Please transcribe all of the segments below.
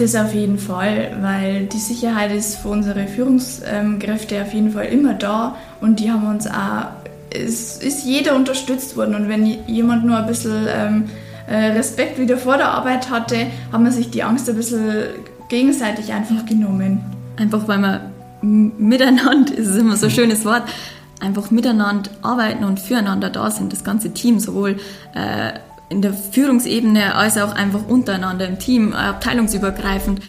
Das auf jeden Fall, weil die Sicherheit ist für unsere Führungskräfte auf jeden Fall immer da und die haben uns auch, es ist jeder unterstützt worden und wenn jemand nur ein bisschen ähm, äh, Respekt wieder vor der Arbeit hatte, haben wir sich die Angst ein bisschen gegenseitig einfach genommen. Einfach weil man miteinander, ist immer so ein schönes Wort, einfach miteinander arbeiten und füreinander da sind, das ganze Team, sowohl äh, in der Führungsebene als auch einfach untereinander im Team, abteilungsübergreifend.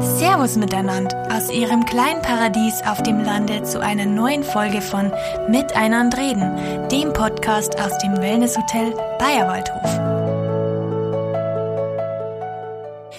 Servus miteinander aus Ihrem kleinen Paradies auf dem Lande zu einer neuen Folge von Miteinander reden, dem Podcast aus dem Wellnesshotel Bayerwaldhof.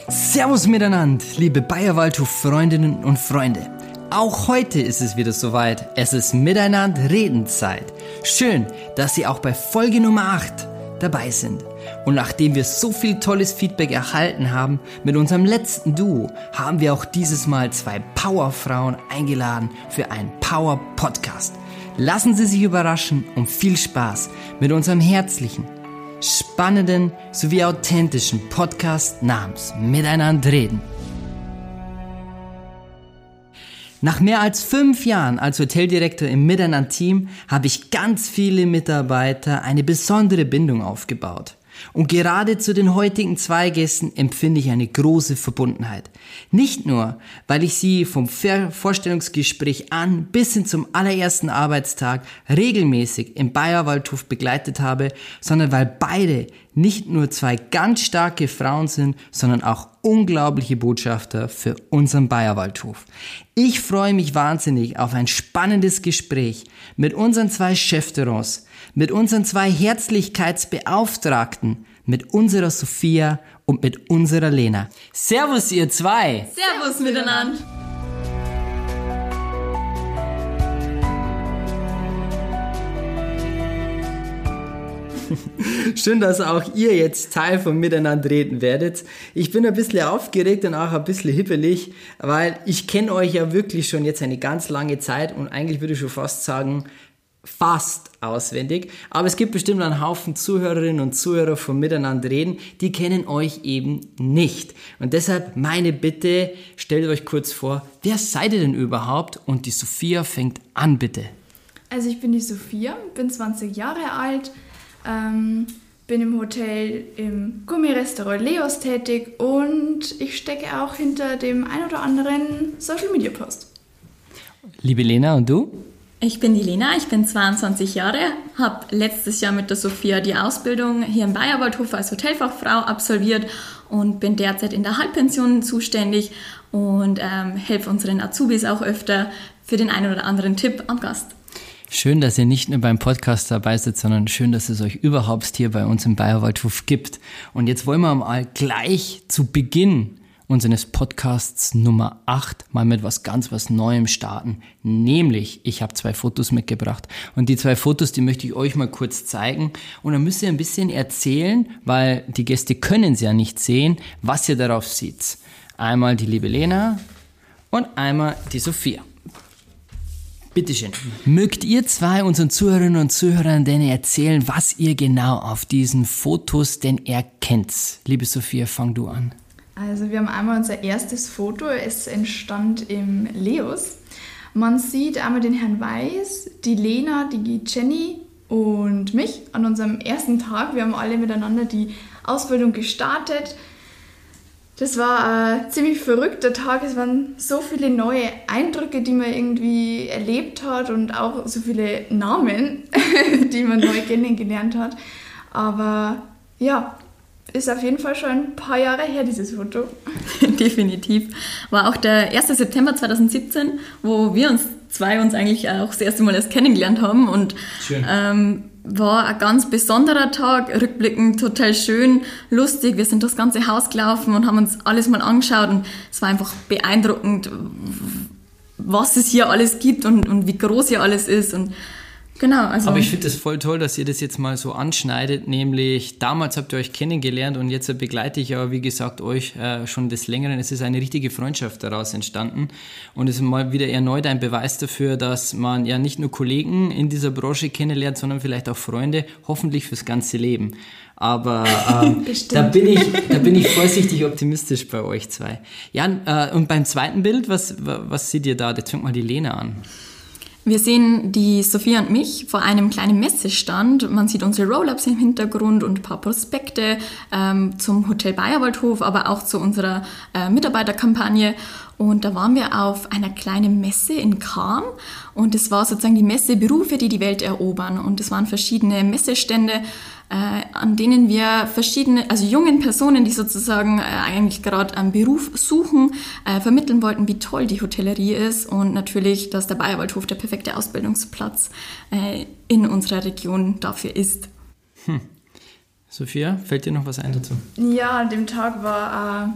Servus miteinander, liebe Bayerwaldhof-Freundinnen und Freunde. Auch heute ist es wieder soweit. Es ist Miteinander Redenzeit. Schön, dass Sie auch bei Folge Nummer 8 dabei sind. Und nachdem wir so viel tolles Feedback erhalten haben mit unserem letzten Duo, haben wir auch dieses Mal zwei Powerfrauen eingeladen für einen Power Podcast. Lassen Sie sich überraschen und viel Spaß mit unserem herzlichen, spannenden sowie authentischen Podcast namens Miteinander reden. Nach mehr als fünf Jahren als Hoteldirektor im Miteinander-Team habe ich ganz viele Mitarbeiter eine besondere Bindung aufgebaut. Und gerade zu den heutigen zwei Gästen empfinde ich eine große Verbundenheit. Nicht nur, weil ich sie vom Vorstellungsgespräch an bis hin zum allerersten Arbeitstag regelmäßig im Bayerwaldhof begleitet habe, sondern weil beide nicht nur zwei ganz starke Frauen sind, sondern auch unglaubliche Botschafter für unseren Bayerwaldhof. Ich freue mich wahnsinnig auf ein spannendes Gespräch mit unseren zwei Chefterons, mit unseren zwei Herzlichkeitsbeauftragten, mit unserer Sophia und mit unserer Lena. Servus ihr zwei! Servus miteinander! Schön, dass auch ihr jetzt Teil von Miteinander reden werdet. Ich bin ein bisschen aufgeregt und auch ein bisschen hippelig, weil ich kenne euch ja wirklich schon jetzt eine ganz lange Zeit und eigentlich würde ich schon fast sagen, fast auswendig. Aber es gibt bestimmt einen Haufen Zuhörerinnen und Zuhörer von Miteinander reden, die kennen euch eben nicht. Und deshalb meine Bitte, stellt euch kurz vor, wer seid ihr denn überhaupt? Und die Sophia fängt an, bitte. Also ich bin die Sophia, bin 20 Jahre alt, ähm, bin im Hotel im Gummirestaurant Leos tätig und ich stecke auch hinter dem ein oder anderen Social Media Post. Liebe Lena, und du? Ich bin die Lena, ich bin 22 Jahre, habe letztes Jahr mit der Sophia die Ausbildung hier im Bayerwaldhof als Hotelfachfrau absolviert und bin derzeit in der Halbpension zuständig und ähm, helfe unseren Azubis auch öfter für den einen oder anderen Tipp am Gast. Schön, dass ihr nicht nur beim Podcast dabei seid, sondern schön, dass es euch überhaupt hier bei uns im Bayerwaldhof gibt. Und jetzt wollen wir mal gleich zu Beginn unseres Podcasts Nummer 8 mal mit was ganz was Neuem starten. Nämlich, ich habe zwei Fotos mitgebracht. Und die zwei Fotos, die möchte ich euch mal kurz zeigen. Und dann müsst ihr ein bisschen erzählen, weil die Gäste können es ja nicht sehen, was ihr darauf seht. Einmal die liebe Lena und einmal die Sophia. Bitteschön. Mögt ihr zwei unseren Zuhörerinnen und Zuhörern denn erzählen, was ihr genau auf diesen Fotos denn erkennt? Liebe Sophia, fang du an. Also wir haben einmal unser erstes Foto, es entstand im Leos. Man sieht einmal den Herrn Weiß, die Lena, die Jenny und mich an unserem ersten Tag. Wir haben alle miteinander die Ausbildung gestartet. Das war ein ziemlich verrückter Tag. Es waren so viele neue Eindrücke, die man irgendwie erlebt hat und auch so viele Namen, die man neu kennengelernt hat. Aber ja, ist auf jeden Fall schon ein paar Jahre her, dieses Foto. Definitiv. War auch der 1. September 2017, wo wir uns zwei uns eigentlich auch das erste Mal erst kennengelernt haben und ähm, war ein ganz besonderer Tag, rückblickend total schön, lustig. Wir sind das ganze Haus gelaufen und haben uns alles mal angeschaut und es war einfach beeindruckend, was es hier alles gibt und, und wie groß hier alles ist und Genau, also. Aber ich finde es voll toll, dass ihr das jetzt mal so anschneidet, nämlich damals habt ihr euch kennengelernt und jetzt begleite ich aber, wie gesagt, euch äh, schon des Längeren. Es ist eine richtige Freundschaft daraus entstanden und es ist mal wieder erneut ein Beweis dafür, dass man ja nicht nur Kollegen in dieser Branche kennenlernt, sondern vielleicht auch Freunde, hoffentlich fürs ganze Leben. Aber ähm, da, bin ich, da bin ich vorsichtig optimistisch bei euch zwei. Ja, äh, und beim zweiten Bild, was, was seht ihr da? Jetzt fängt mal die Lena an. Wir sehen die Sophia und mich vor einem kleinen Messestand. Man sieht unsere Roll-Ups im Hintergrund und ein paar Prospekte ähm, zum Hotel Bayerwaldhof, aber auch zu unserer äh, Mitarbeiterkampagne. Und da waren wir auf einer kleinen Messe in Cham und es war sozusagen die Messe Berufe, die die Welt erobern. Und es waren verschiedene Messestände an denen wir verschiedene, also jungen Personen, die sozusagen äh, eigentlich gerade einen Beruf suchen, äh, vermitteln wollten, wie toll die Hotellerie ist und natürlich, dass der Bayerwaldhof der perfekte Ausbildungsplatz äh, in unserer Region dafür ist. Hm. Sophia, fällt dir noch was ein dazu? Ja, an dem Tag war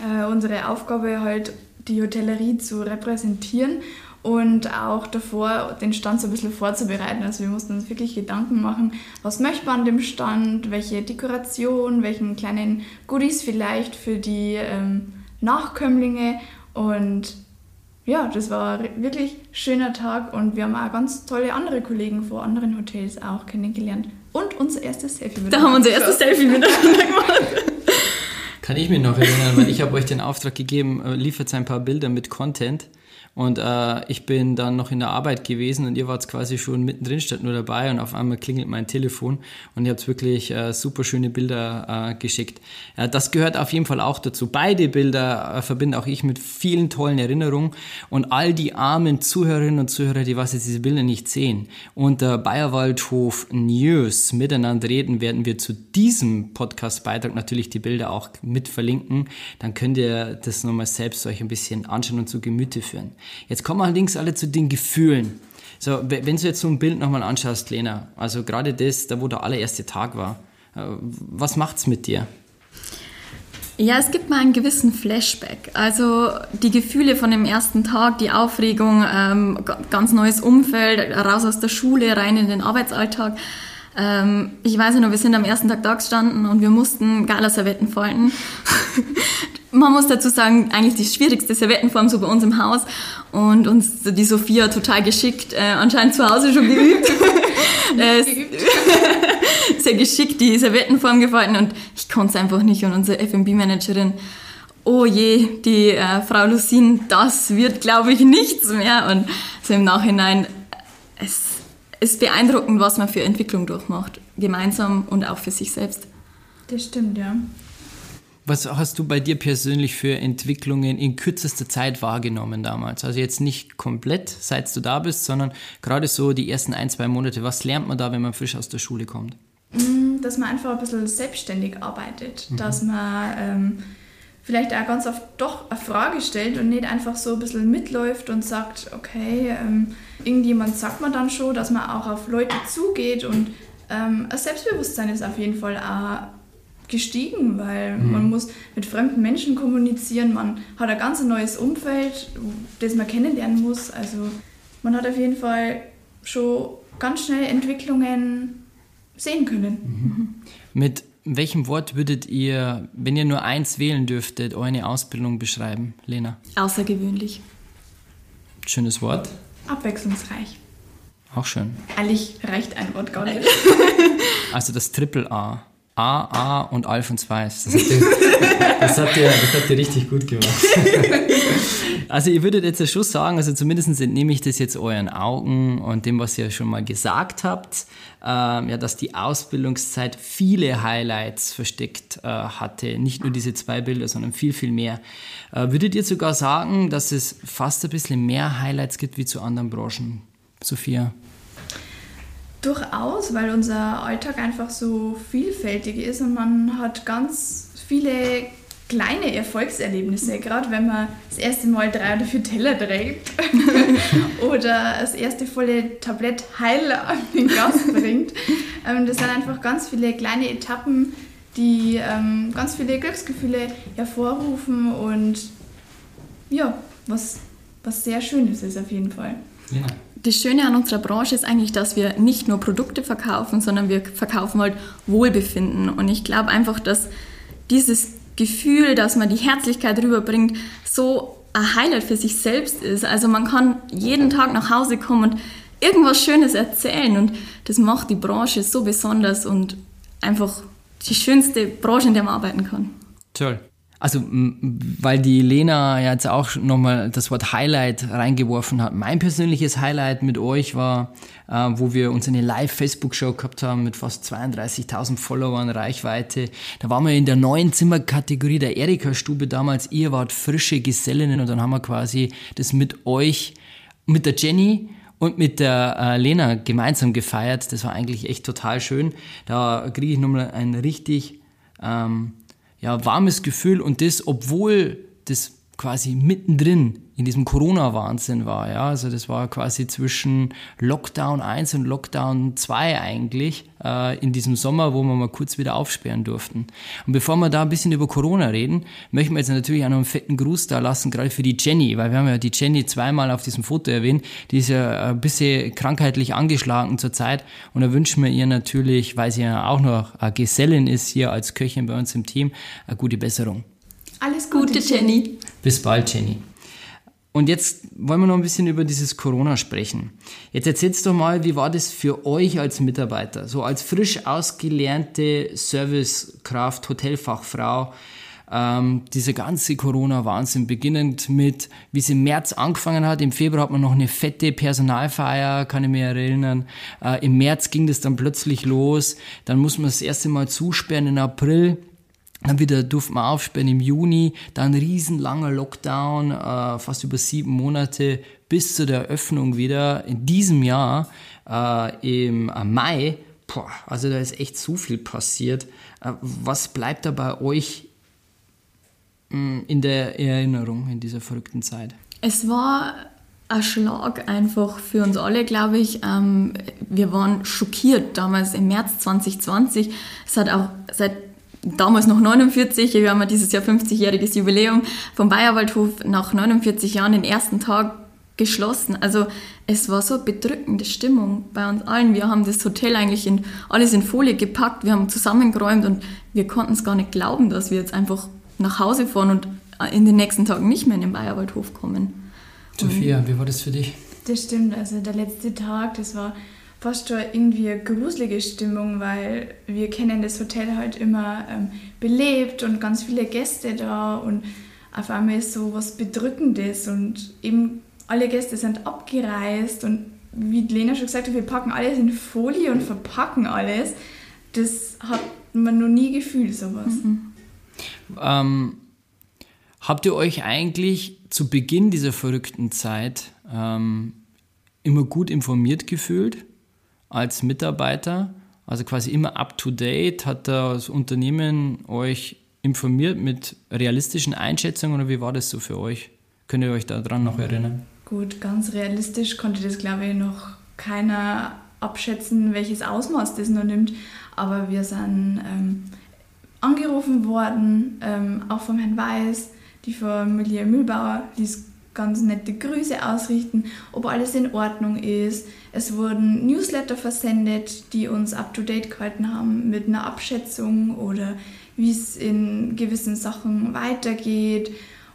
äh, unsere Aufgabe halt, die Hotellerie zu repräsentieren und auch davor den Stand so ein bisschen vorzubereiten. Also wir mussten uns wirklich Gedanken machen, was möchte man an dem Stand, welche Dekoration, welchen kleinen Goodies vielleicht für die ähm, Nachkömmlinge und ja, das war wirklich ein schöner Tag und wir haben auch ganz tolle andere Kollegen vor anderen Hotels auch kennengelernt und unser erstes Selfie miteinander. Da haben wir unser erstes Selfie miteinander gemacht. Kann ich mich noch erinnern, weil ich habe euch den Auftrag gegeben, äh, liefert ein paar Bilder mit Content. Und äh, ich bin dann noch in der Arbeit gewesen und ihr wart quasi schon mittendrin, statt nur dabei und auf einmal klingelt mein Telefon und ihr habt wirklich äh, super schöne Bilder äh, geschickt. Äh, das gehört auf jeden Fall auch dazu. Beide Bilder äh, verbinde auch ich mit vielen tollen Erinnerungen und all die armen Zuhörerinnen und Zuhörer, die was jetzt diese Bilder nicht sehen, unter Bayerwaldhof News miteinander reden, werden wir zu diesem Podcast-Beitrag natürlich die Bilder auch mit verlinken. Dann könnt ihr das nochmal selbst euch ein bisschen anschauen und zu Gemüte führen. Jetzt kommen allerdings alle zu den Gefühlen. So, wenn du jetzt so ein Bild nochmal anschaust, Lena, also gerade das, da wo der allererste Tag war, äh, was macht's mit dir? Ja, es gibt mal einen gewissen Flashback. Also die Gefühle von dem ersten Tag, die Aufregung, ähm, ganz neues Umfeld, raus aus der Schule, rein in den Arbeitsalltag. Ähm, ich weiß noch, wir sind am ersten Tag da gestanden und wir mussten Gala-Servetten falten. man muss dazu sagen, eigentlich die schwierigste Servettenform so bei uns im Haus und uns die Sophia total geschickt, äh, anscheinend zu Hause schon geübt. sehr geschickt die Servettenform gefallen und ich konnte es einfach nicht und unsere F&B-Managerin oh je, die äh, Frau Lucine, das wird, glaube ich, nichts mehr. Und so im Nachhinein, es ist beeindruckend, was man für Entwicklung durchmacht, gemeinsam und auch für sich selbst. Das stimmt, ja. Was hast du bei dir persönlich für Entwicklungen in kürzester Zeit wahrgenommen damals? Also jetzt nicht komplett, seit du da bist, sondern gerade so die ersten ein, zwei Monate. Was lernt man da, wenn man frisch aus der Schule kommt? Mm, dass man einfach ein bisschen selbstständig arbeitet, mhm. dass man ähm, vielleicht auch ganz oft doch eine Frage stellt und nicht einfach so ein bisschen mitläuft und sagt, okay, ähm, irgendjemand sagt man dann schon, dass man auch auf Leute zugeht und ähm, ein Selbstbewusstsein ist auf jeden Fall auch gestiegen, weil mhm. man muss mit fremden Menschen kommunizieren, man hat ein ganz neues Umfeld, das man kennenlernen muss. Also man hat auf jeden Fall schon ganz schnell Entwicklungen sehen können. Mhm. Mit welchem Wort würdet ihr, wenn ihr nur eins wählen dürftet, eure Ausbildung beschreiben, Lena? Außergewöhnlich. Schönes Wort. Abwechslungsreich. Auch schön. Eigentlich reicht ein Wort gar nicht. Also das Triple A. A, A und Alfons Weiß. Das habt, ihr, das, habt ihr, das habt ihr richtig gut gemacht. Also ihr würdet jetzt schon sagen, also zumindest entnehme ich das jetzt euren Augen und dem, was ihr schon mal gesagt habt, ähm, ja, dass die Ausbildungszeit viele Highlights versteckt äh, hatte. Nicht nur diese zwei Bilder, sondern viel, viel mehr. Äh, würdet ihr sogar sagen, dass es fast ein bisschen mehr Highlights gibt wie zu anderen Branchen? Sophia? Durchaus, weil unser Alltag einfach so vielfältig ist und man hat ganz viele kleine Erfolgserlebnisse, gerade wenn man das erste Mal drei oder vier Teller trägt oder das erste volle Tablett Heil an den Gast bringt. Ähm, das sind einfach ganz viele kleine Etappen, die ähm, ganz viele Glücksgefühle hervorrufen und ja, was, was sehr Schönes ist auf jeden Fall. Ja. Das Schöne an unserer Branche ist eigentlich, dass wir nicht nur Produkte verkaufen, sondern wir verkaufen halt Wohlbefinden. Und ich glaube einfach, dass dieses Gefühl, dass man die Herzlichkeit rüberbringt, so ein Highlight für sich selbst ist. Also man kann jeden Tag nach Hause kommen und irgendwas Schönes erzählen und das macht die Branche so besonders und einfach die schönste Branche, in der man arbeiten kann. Toll. Also, weil die Lena jetzt auch nochmal das Wort Highlight reingeworfen hat. Mein persönliches Highlight mit euch war, äh, wo wir uns eine Live-Facebook-Show gehabt haben mit fast 32.000 Followern, Reichweite. Da waren wir in der neuen Zimmerkategorie der Erika-Stube damals. Ihr wart frische Gesellinnen und dann haben wir quasi das mit euch, mit der Jenny und mit der äh, Lena gemeinsam gefeiert. Das war eigentlich echt total schön. Da kriege ich nochmal ein richtig ähm, ja, warmes Gefühl und das, obwohl das quasi mittendrin in diesem Corona-Wahnsinn war. Ja? Also das war quasi zwischen Lockdown 1 und Lockdown 2 eigentlich äh, in diesem Sommer, wo wir mal kurz wieder aufsperren durften. Und bevor wir da ein bisschen über Corona reden, möchten wir jetzt natürlich auch noch einen fetten Gruß da lassen, gerade für die Jenny, weil wir haben ja die Jenny zweimal auf diesem Foto erwähnt. Die ist ja ein bisschen krankheitlich angeschlagen zurzeit und da wünschen wir ihr natürlich, weil sie ja auch noch eine Gesellin ist hier als Köchin bei uns im Team, eine gute Besserung. Alles Gute, Jenny. Bis bald, Jenny. Und jetzt wollen wir noch ein bisschen über dieses Corona sprechen. Jetzt erzählst doch mal, wie war das für euch als Mitarbeiter, so als frisch ausgelernte Servicekraft, Hotelfachfrau, ähm, dieser ganze Corona-Wahnsinn, beginnend mit, wie es im März angefangen hat. Im Februar hat man noch eine fette Personalfeier, kann ich mir erinnern. Äh, Im März ging das dann plötzlich los. Dann muss man das erste Mal zusperren im April. Dann wieder durften wir aufsperren im Juni, dann riesenlanger Lockdown, äh, fast über sieben Monate bis zu der Eröffnung wieder in diesem Jahr äh, im äh, Mai. Boah, also da ist echt so viel passiert. Äh, was bleibt da bei euch mh, hm, in der Erinnerung in dieser verrückten Zeit? Es war ein Schlag einfach für uns alle, glaube ich. Ähm, wir waren schockiert damals im März 2020. Es hat auch seit damals noch 49, wir haben ja dieses Jahr 50-jähriges Jubiläum vom Bayerwaldhof nach 49 Jahren den ersten Tag geschlossen. Also es war so bedrückende Stimmung bei uns allen. Wir haben das Hotel eigentlich in alles in Folie gepackt, wir haben zusammengeräumt und wir konnten es gar nicht glauben, dass wir jetzt einfach nach Hause fahren und in den nächsten Tagen nicht mehr in den Bayerwaldhof kommen. Sophia, wie war das für dich? Das stimmt, also der letzte Tag, das war fast schon irgendwie eine gruselige Stimmung, weil wir kennen das Hotel halt immer ähm, belebt und ganz viele Gäste da und auf einmal ist so was Bedrückendes und eben alle Gäste sind abgereist und wie Lena schon gesagt hat, wir packen alles in Folie und verpacken alles. Das hat man noch nie gefühlt, sowas. Mhm. Ähm, habt ihr euch eigentlich zu Beginn dieser verrückten Zeit ähm, immer gut informiert gefühlt? Als Mitarbeiter, also quasi immer up-to-date, hat das Unternehmen euch informiert mit realistischen Einschätzungen oder wie war das so für euch? Könnt ihr euch daran noch erinnern? Gut, ganz realistisch konnte das, glaube ich, noch keiner abschätzen, welches Ausmaß das noch nimmt. Aber wir sind ähm, angerufen worden, ähm, auch vom Herrn Weiß, die Familie Mühlbauer, die ist ganz nette Grüße ausrichten, ob alles in Ordnung ist. Es wurden Newsletter versendet, die uns up-to-date gehalten haben mit einer Abschätzung oder wie es in gewissen Sachen weitergeht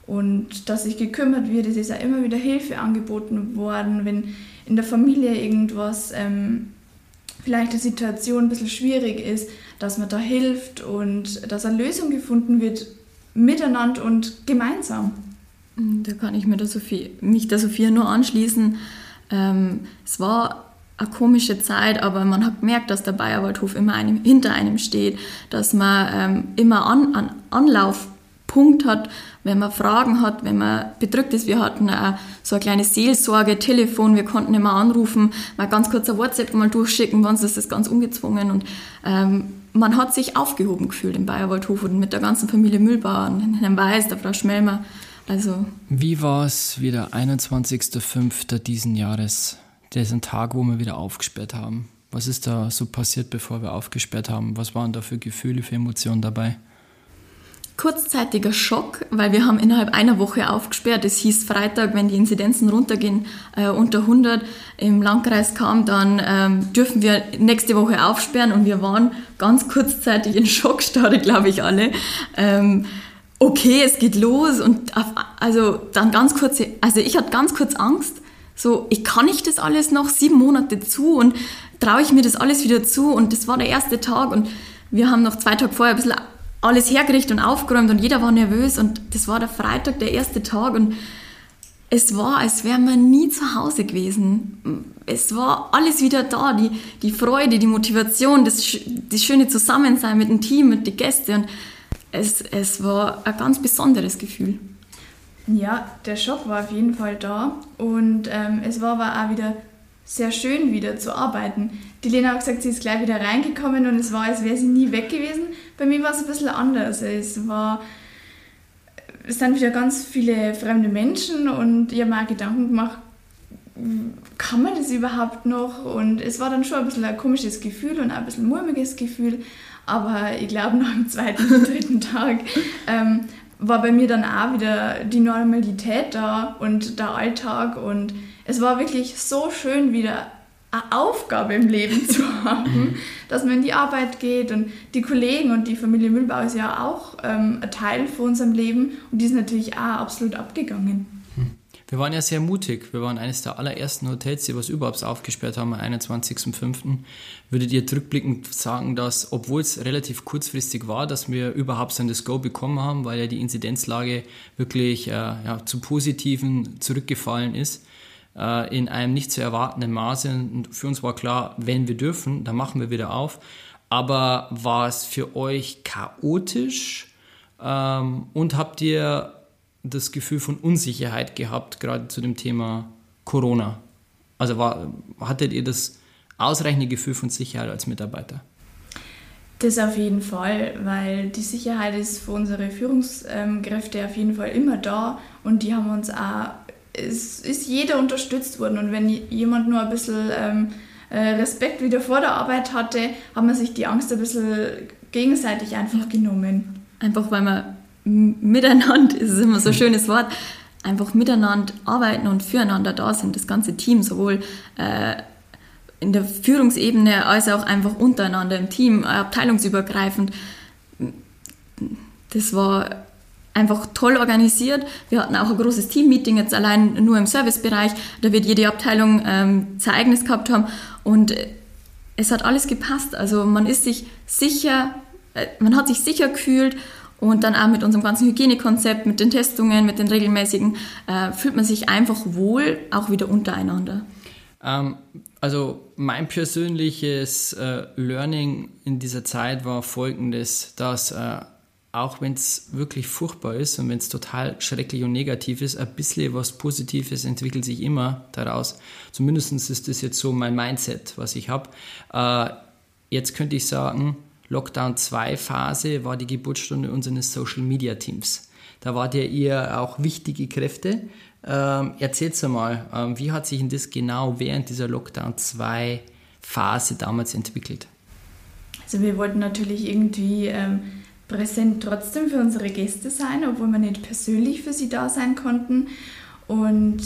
und dass sich gekümmert wird. Es ist ja immer wieder Hilfe angeboten worden, wenn in der Familie irgendwas, ähm, vielleicht eine Situation ein bisschen schwierig ist, dass man da hilft und dass eine Lösung gefunden wird miteinander und gemeinsam. Mm, da kann ich mir der Sophie, mich der Sophia nur anschließen. Ähm, es war eine komische Zeit, aber man hat gemerkt, dass der Bayerwaldhof immer einem, hinter einem steht, dass man ähm, immer an, einen Anlaufpunkt hat, wenn man Fragen hat, wenn man bedrückt ist. Wir hatten äh, so eine kleine Seelsorge, Telefon, wir konnten immer anrufen, mal ganz kurz ein WhatsApp mal durchschicken, sonst ist das ganz ungezwungen und ähm, man hat sich aufgehoben gefühlt im Bayerwaldhof und mit der ganzen Familie Mühlbauer und Herrn Weiß, der Frau Schmelmer. Also Wie war es wieder 21.05. diesen Jahres? Der ist ein Tag, wo wir wieder aufgesperrt haben. Was ist da so passiert, bevor wir aufgesperrt haben? Was waren da für Gefühle, für Emotionen dabei? kurzzeitiger Schock, weil wir haben innerhalb einer Woche aufgesperrt. Es hieß Freitag, wenn die Inzidenzen runtergehen äh, unter 100 im Landkreis kam, dann ähm, dürfen wir nächste Woche aufsperren und wir waren ganz kurzzeitig in Schockstarre, glaube ich alle. Ähm, okay, es geht los und auf, also dann ganz kurze, also ich hatte ganz kurz Angst, so ich kann nicht das alles noch sieben Monate zu und traue ich mir das alles wieder zu und das war der erste Tag und wir haben noch zwei Tage vorher ein bisschen alles hergerichtet und aufgeräumt und jeder war nervös und das war der Freitag, der erste Tag und es war, als wären wir nie zu Hause gewesen. Es war alles wieder da, die, die Freude, die Motivation, das, das schöne Zusammensein mit dem Team, mit den Gästen und es, es war ein ganz besonderes Gefühl. Ja, der Schock war auf jeden Fall da und ähm, es war aber auch wieder sehr schön, wieder zu arbeiten. Die Lena hat gesagt, sie ist gleich wieder reingekommen und es war, als wäre sie nie weg gewesen. Bei mir war es ein bisschen anders. Es war, es sind wieder ganz viele fremde Menschen und ich habe mir auch Gedanken gemacht, kann man das überhaupt noch? Und es war dann schon ein bisschen ein komisches Gefühl und ein bisschen mulmiges Gefühl. Aber ich glaube, nach dem zweiten oder dritten Tag ähm, war bei mir dann auch wieder die Normalität da und der Alltag. Und es war wirklich so schön, wieder eine Aufgabe im Leben zu haben, dass man in die Arbeit geht. Und die Kollegen und die Familie Müllbau ist ja auch ähm, ein Teil von unserem Leben. Und die ist natürlich auch absolut abgegangen. Wir waren ja sehr mutig. Wir waren eines der allerersten Hotels, die was überhaupt aufgesperrt haben am 21.05. Würdet ihr rückblickend sagen, dass, obwohl es relativ kurzfristig war, dass wir überhaupt so das Go bekommen haben, weil ja die Inzidenzlage wirklich äh, ja, zu Positiven zurückgefallen ist, äh, in einem nicht zu erwartenden Maße. Und für uns war klar, wenn wir dürfen, dann machen wir wieder auf. Aber war es für euch chaotisch ähm, und habt ihr das Gefühl von Unsicherheit gehabt, gerade zu dem Thema Corona? Also war, hattet ihr das ausreichende Gefühl von Sicherheit als Mitarbeiter? Das auf jeden Fall, weil die Sicherheit ist für unsere Führungskräfte auf jeden Fall immer da und die haben uns auch es ist jeder unterstützt worden und wenn jemand nur ein bisschen ähm, äh, Respekt wieder vor der Arbeit hatte, hat man sich die Angst ein bisschen gegenseitig einfach genommen. Einfach weil man miteinander, ist immer so ein schönes Wort, einfach miteinander arbeiten und füreinander da sind, das ganze Team, sowohl äh, in der Führungsebene als auch einfach untereinander im Team, abteilungsübergreifend. Das war einfach toll organisiert. Wir hatten auch ein großes Team-Meeting jetzt allein nur im Servicebereich. Da wird jede Abteilung ähm, sein eigenes gehabt haben und äh, es hat alles gepasst. Also man ist sich sicher, äh, man hat sich sicher gefühlt und dann auch mit unserem ganzen Hygienekonzept, mit den Testungen, mit den regelmäßigen, äh, fühlt man sich einfach wohl, auch wieder untereinander. Ähm, also mein persönliches äh, Learning in dieser Zeit war folgendes, dass äh, auch wenn es wirklich furchtbar ist und wenn es total schrecklich und negativ ist, ein bisschen was Positives entwickelt sich immer daraus. Zumindest ist das jetzt so mein Mindset, was ich habe. Äh, jetzt könnte ich sagen, Lockdown 2 Phase war die Geburtsstunde unseres Social Media Teams. Da wart ja ihr auch wichtige Kräfte. Ähm, erzählt mal, ähm, wie hat sich denn das genau während dieser Lockdown 2 Phase damals entwickelt? Also wir wollten natürlich irgendwie ähm, präsent trotzdem für unsere Gäste sein, obwohl wir nicht persönlich für sie da sein konnten. Und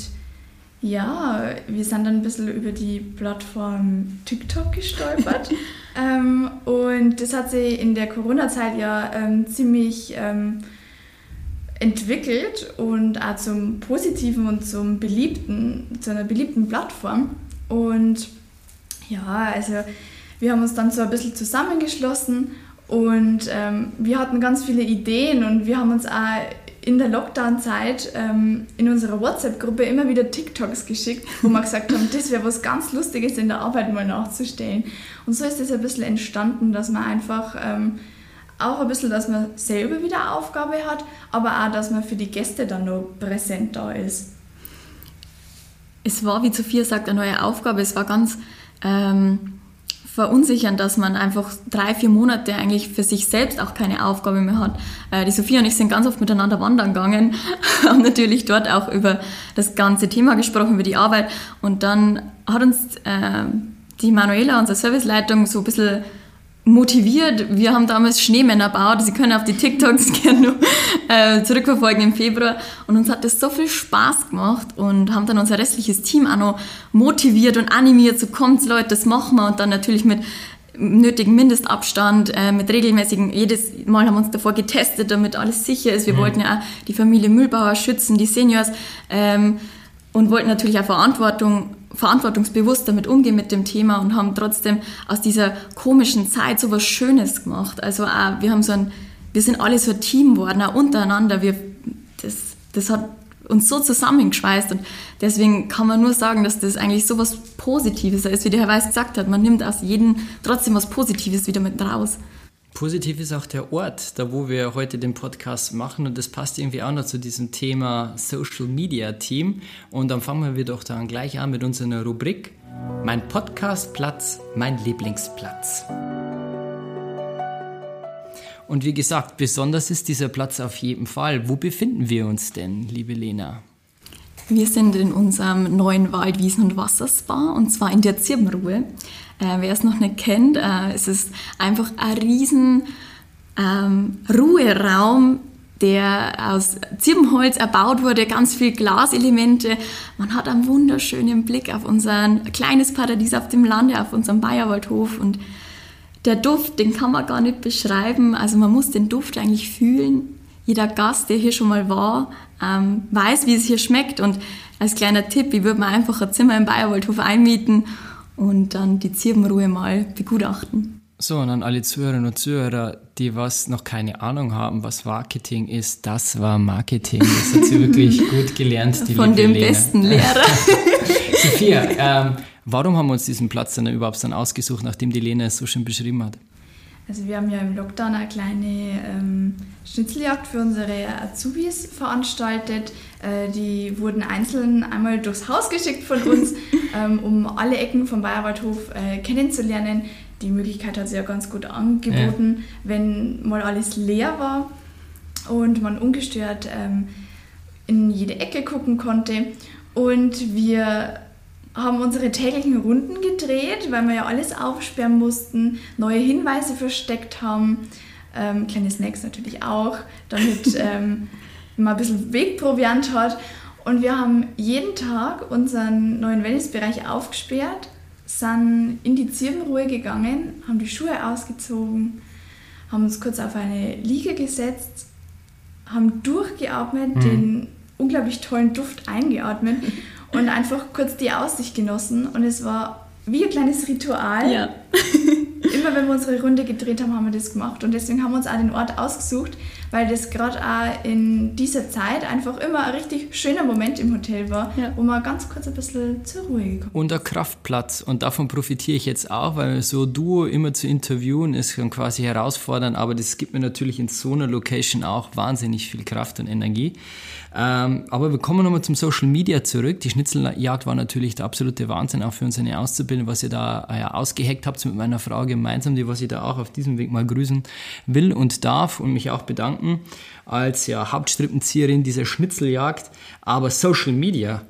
ja, wir sind dann ein bisschen über die Plattform TikTok gestolpert. ähm, und das hat sich in der Corona-Zeit ja ähm, ziemlich ähm, entwickelt und auch zum Positiven und zum beliebten, zu einer beliebten Plattform. Und ja, also wir haben uns dann so ein bisschen zusammengeschlossen und ähm, wir hatten ganz viele Ideen und wir haben uns auch in der Lockdown-Zeit ähm, in unserer WhatsApp-Gruppe immer wieder TikToks geschickt, wo wir gesagt haben, das wäre was ganz Lustiges in der Arbeit mal nachzustellen. Und so ist es ein bisschen entstanden, dass man einfach ähm, auch ein bisschen, dass man selber wieder Aufgabe hat, aber auch, dass man für die Gäste dann noch präsent da ist. Es war, wie Sophia sagt, eine neue Aufgabe. Es war ganz ähm, verunsichern, dass man einfach drei, vier Monate eigentlich für sich selbst auch keine Aufgabe mehr hat. Äh, die Sophia und ich sind ganz oft miteinander wandern gegangen, haben natürlich dort auch über das ganze Thema gesprochen, über die Arbeit. Und dann hat uns äh, die Manuela, unsere Serviceleitung, so ein bisschen motiviert. Wir haben damals Schneemänner gebaut. Sie können auf die TikToks gerne noch, äh, zurückverfolgen im Februar. Und uns hat das so viel Spaß gemacht und haben dann unser restliches Team auch noch motiviert und animiert. So kommt Leute, das machen wir. Und dann natürlich mit nötigen Mindestabstand, äh, mit regelmäßigen, jedes Mal haben wir uns davor getestet, damit alles sicher ist. Wir mhm. wollten ja auch die Familie Müllbauer schützen, die Seniors ähm, und wollten natürlich auch Verantwortung verantwortungsbewusst damit umgehen mit dem Thema und haben trotzdem aus dieser komischen Zeit so was Schönes gemacht. Also auch, wir haben so ein, wir sind alle so ein Team geworden, auch untereinander. Wir, das, das hat uns so zusammengeschweißt und deswegen kann man nur sagen, dass das eigentlich so was Positives ist, wie der Herr Weiß gesagt hat. Man nimmt aus jedem trotzdem was Positives wieder mit raus. Positiv ist auch der Ort, da wo wir heute den Podcast machen und das passt irgendwie auch noch zu diesem Thema Social Media Team und dann fangen wir doch dann gleich an mit unserer Rubrik Mein Podcastplatz, mein Lieblingsplatz. Und wie gesagt, besonders ist dieser Platz auf jeden Fall. Wo befinden wir uns denn, liebe Lena? Wir sind in unserem neuen Waldwiesen- und Wasserspa und zwar in der Zirbenruhe. Äh, wer es noch nicht kennt, äh, es ist einfach ein riesen ähm, Ruheraum, der aus Zirbenholz erbaut wurde, ganz viel Glaselemente. Man hat einen wunderschönen Blick auf unser kleines Paradies auf dem Lande, auf unserem Bayerwaldhof und der Duft, den kann man gar nicht beschreiben. Also man muss den Duft eigentlich fühlen. Jeder Gast, der hier schon mal war, ähm, weiß, wie es hier schmeckt. Und als kleiner Tipp, ich würde mir einfach ein Zimmer im Bayerwaldhof einmieten und dann die Zirbenruhe mal begutachten. So, und an alle Zuhörerinnen und Zuhörer, die was noch keine Ahnung haben, was Marketing ist, das war Marketing. Das hat sie wirklich gut gelernt, die Von dem Lena. besten Lehrer. Sophia, ähm, warum haben wir uns diesen Platz dann überhaupt dann ausgesucht, nachdem die Lena es so schön beschrieben hat? Also wir haben ja im Lockdown eine kleine ähm, Schnitzeljagd für unsere Azubis veranstaltet. Äh, die wurden einzeln einmal durchs Haus geschickt von uns, ähm, um alle Ecken vom Bayerwaldhof äh, kennenzulernen. Die Möglichkeit hat sich ja ganz gut angeboten, ja. wenn mal alles leer war und man ungestört ähm, in jede Ecke gucken konnte. Und wir haben unsere täglichen Runden gedreht, weil wir ja alles aufsperren mussten, neue Hinweise versteckt haben, ähm, kleine Snacks natürlich auch, damit ähm, man ein bisschen Wegproviant hat. Und wir haben jeden Tag unseren neuen Wellnessbereich aufgesperrt, sind in die Zirbenruhe gegangen, haben die Schuhe ausgezogen, haben uns kurz auf eine Liege gesetzt, haben durchgeatmet, mhm. den unglaublich tollen Duft eingeatmet und einfach kurz die Aussicht genossen. Und es war wie ein kleines Ritual. Ja. Immer wenn wir unsere Runde gedreht haben, haben wir das gemacht. Und deswegen haben wir uns auch den Ort ausgesucht, weil das gerade auch in dieser Zeit einfach immer ein richtig schöner Moment im Hotel war, ja. wo man ganz kurz ein bisschen zur Ruhe gekommen Und ein Kraftplatz. Und davon profitiere ich jetzt auch, weil so Duo immer zu interviewen ist dann quasi herausfordernd, aber das gibt mir natürlich in so einer Location auch wahnsinnig viel Kraft und Energie. Ähm, aber wir kommen nochmal zum Social Media zurück. Die Schnitzeljagd war natürlich der absolute Wahnsinn, auch für uns eine Auszubildende, was ihr da äh, ausgeheckt habt mit meiner Frau gemeinsam, die was ich da auch auf diesem Weg mal grüßen will und darf und mich auch bedanken als ja, Hauptstrippenzieherin dieser Schnitzeljagd. Aber Social Media,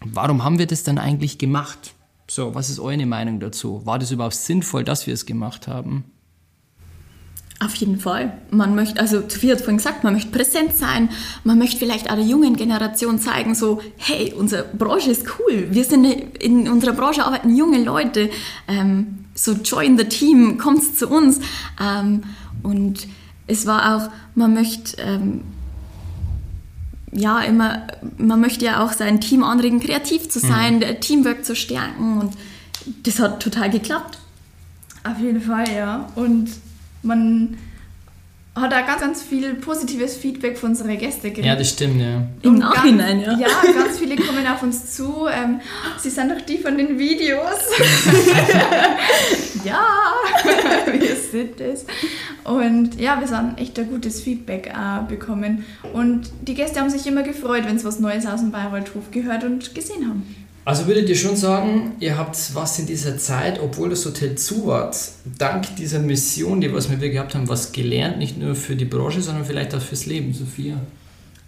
warum haben wir das dann eigentlich gemacht? So, was ist eure Meinung dazu? War das überhaupt sinnvoll, dass wir es gemacht haben? Auf jeden Fall. Man möchte, also Sophie hat vorhin gesagt, man möchte präsent sein, man möchte vielleicht auch der jungen Generation zeigen, so, hey, unsere Branche ist cool, wir sind in unserer Branche arbeiten junge Leute, ähm, so join the team, kommt zu uns. Ähm, und es war auch, man möchte ähm, ja immer, man möchte ja auch sein Team anregen, kreativ zu sein, mhm. Teamwork zu stärken und das hat total geklappt. Auf jeden Fall, ja. Und man hat da ganz, ganz viel positives Feedback von unseren Gästen gekriegt. Ja, das stimmt, ja. Im Nachhinein, ja. Ja, ganz viele kommen auf uns zu. Ähm, sie sind doch die von den Videos. ja, wir sind es. Und ja, wir haben echt ein gutes Feedback äh, bekommen. Und die Gäste haben sich immer gefreut, wenn sie was Neues aus dem Bayreuth-Hof gehört und gesehen haben. Also würdet ihr schon sagen, ihr habt was in dieser Zeit, obwohl das Hotel zu war, dank dieser Mission, die was wir gehabt haben, was gelernt, nicht nur für die Branche, sondern vielleicht auch fürs Leben, Sophia?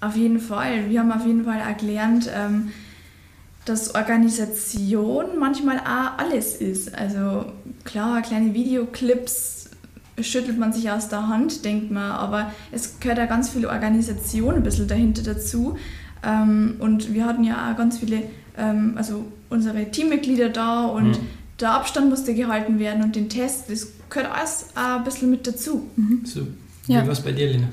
Auf jeden Fall. Wir haben auf jeden Fall auch gelernt, ähm, dass Organisation manchmal auch alles ist. Also klar, kleine Videoclips schüttelt man sich aus der Hand, denkt man, aber es gehört ja ganz viel Organisation ein bisschen dahinter dazu. Ähm, und wir hatten ja auch ganz viele, ähm, also unsere Teammitglieder da und mhm. der Abstand musste gehalten werden und den Test, das gehört alles auch ein bisschen mit dazu. Mhm. So, wie ja. war es bei dir, Lina?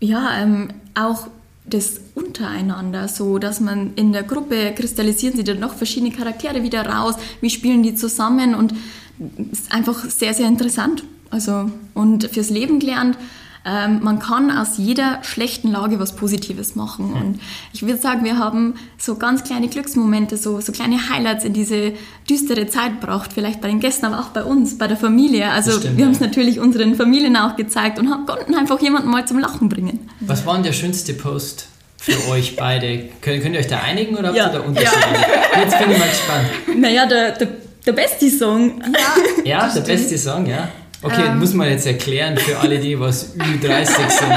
Ja, ähm, auch das untereinander, so dass man in der Gruppe kristallisieren sich dann noch verschiedene Charaktere wieder raus, wie spielen die zusammen und es ist einfach sehr, sehr interessant. Also, und fürs Leben gelernt, ähm, man kann aus jeder schlechten Lage was Positives machen. Und ich würde sagen, wir haben so ganz kleine Glücksmomente, so, so kleine Highlights in diese düstere Zeit gebracht. Vielleicht bei den Gästen, aber auch bei uns, bei der Familie. Also stimmt, wir haben es natürlich unseren Familien auch gezeigt und konnten einfach jemanden mal zum Lachen bringen. Was war denn der schönste Post? für euch beide. Könnt, könnt ihr euch da einigen oder habt ja. ihr da Unterschiede? Ja. Jetzt bin ich mal gespannt. Naja, der, der, der beste Song. Ja, ja der beste Song, ja. Okay, ähm, muss man jetzt erklären für alle, die was Ü30 sind.